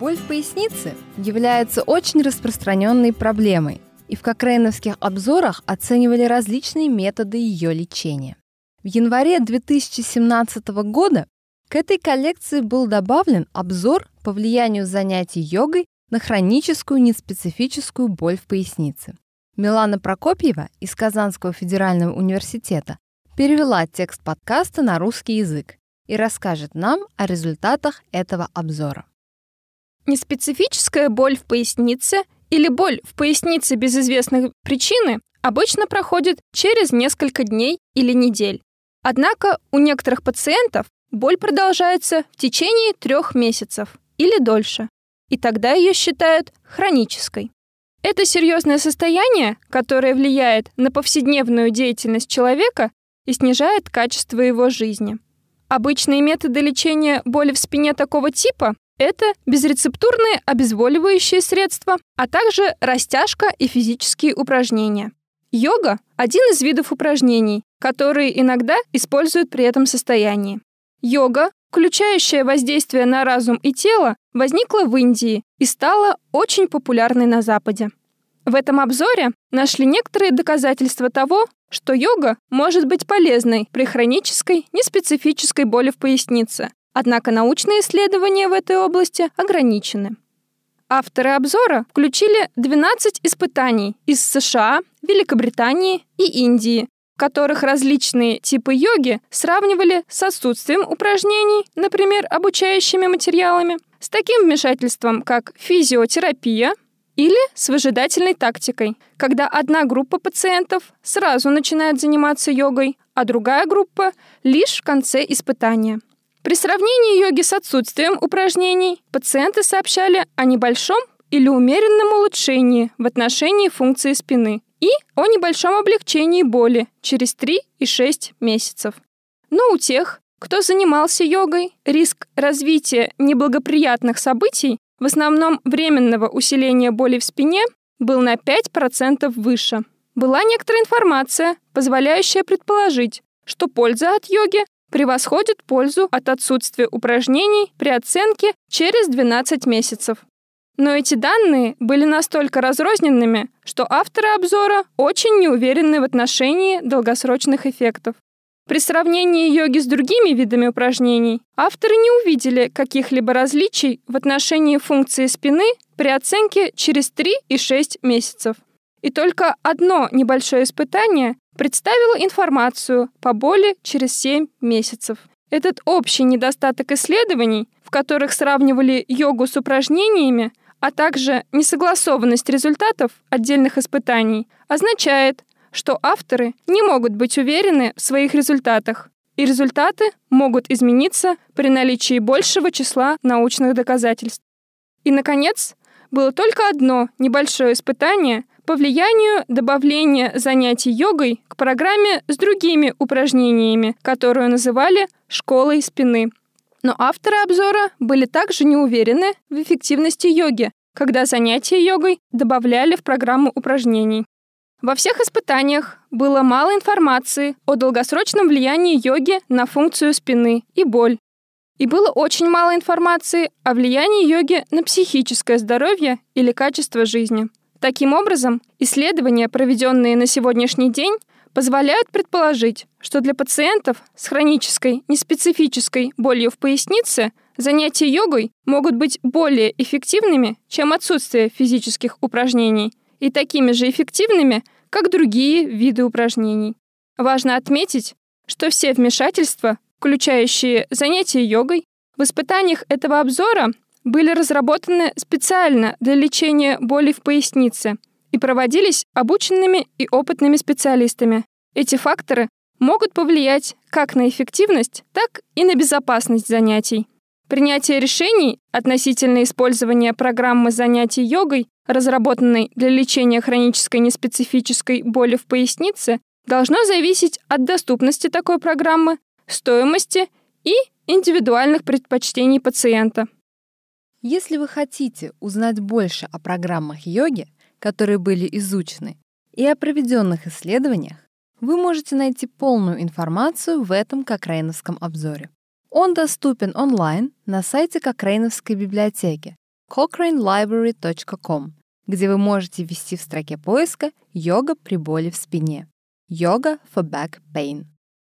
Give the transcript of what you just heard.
Боль в пояснице является очень распространенной проблемой, и в кокрейновских обзорах оценивали различные методы ее лечения. В январе 2017 года к этой коллекции был добавлен обзор по влиянию занятий йогой на хроническую неспецифическую боль в пояснице. Милана Прокопьева из Казанского федерального университета перевела текст подкаста на русский язык и расскажет нам о результатах этого обзора. Неспецифическая боль в пояснице или боль в пояснице без известной причины обычно проходит через несколько дней или недель. Однако у некоторых пациентов боль продолжается в течение трех месяцев или дольше, и тогда ее считают хронической. Это серьезное состояние, которое влияет на повседневную деятельность человека и снижает качество его жизни. Обычные методы лечения боли в спине такого типа – это безрецептурные обезболивающие средства, а также растяжка и физические упражнения. Йога – один из видов упражнений, которые иногда используют при этом состоянии. Йога, включающая воздействие на разум и тело, возникла в Индии и стала очень популярной на Западе. В этом обзоре нашли некоторые доказательства того, что йога может быть полезной при хронической, неспецифической боли в пояснице, однако научные исследования в этой области ограничены. Авторы обзора включили 12 испытаний из США, Великобритании и Индии, в которых различные типы йоги сравнивали с отсутствием упражнений, например, обучающими материалами, с таким вмешательством, как физиотерапия, или с выжидательной тактикой, когда одна группа пациентов сразу начинает заниматься йогой, а другая группа лишь в конце испытания. При сравнении йоги с отсутствием упражнений пациенты сообщали о небольшом или умеренном улучшении в отношении функции спины и о небольшом облегчении боли через 3 и 6 месяцев. Но у тех, кто занимался йогой, риск развития неблагоприятных событий в основном временного усиления боли в спине, был на 5% выше. Была некоторая информация, позволяющая предположить, что польза от йоги превосходит пользу от отсутствия упражнений при оценке через 12 месяцев. Но эти данные были настолько разрозненными, что авторы обзора очень неуверены в отношении долгосрочных эффектов. При сравнении йоги с другими видами упражнений авторы не увидели каких-либо различий в отношении функции спины при оценке через 3 и 6 месяцев. И только одно небольшое испытание представило информацию по боли через 7 месяцев. Этот общий недостаток исследований, в которых сравнивали йогу с упражнениями, а также несогласованность результатов отдельных испытаний, означает, что авторы не могут быть уверены в своих результатах, и результаты могут измениться при наличии большего числа научных доказательств. И, наконец, было только одно небольшое испытание по влиянию добавления занятий йогой к программе с другими упражнениями, которую называли «школой спины». Но авторы обзора были также не уверены в эффективности йоги, когда занятия йогой добавляли в программу упражнений. Во всех испытаниях было мало информации о долгосрочном влиянии йоги на функцию спины и боль. И было очень мало информации о влиянии йоги на психическое здоровье или качество жизни. Таким образом, исследования, проведенные на сегодняшний день, позволяют предположить, что для пациентов с хронической неспецифической болью в пояснице занятия йогой могут быть более эффективными, чем отсутствие физических упражнений, и такими же эффективными, как другие виды упражнений. Важно отметить, что все вмешательства, включающие занятия йогой, в испытаниях этого обзора были разработаны специально для лечения боли в пояснице и проводились обученными и опытными специалистами. Эти факторы могут повлиять как на эффективность, так и на безопасность занятий. Принятие решений относительно использования программы занятий йогой разработанной для лечения хронической неспецифической боли в пояснице, должно зависеть от доступности такой программы, стоимости и индивидуальных предпочтений пациента. Если вы хотите узнать больше о программах йоги, которые были изучены, и о проведенных исследованиях, вы можете найти полную информацию в этом Кокрейновском обзоре. Он доступен онлайн на сайте Кокрейновской библиотеки cochranelibrary.com, где вы можете ввести в строке поиска «Йога при боли в спине» – «Yoga for back pain».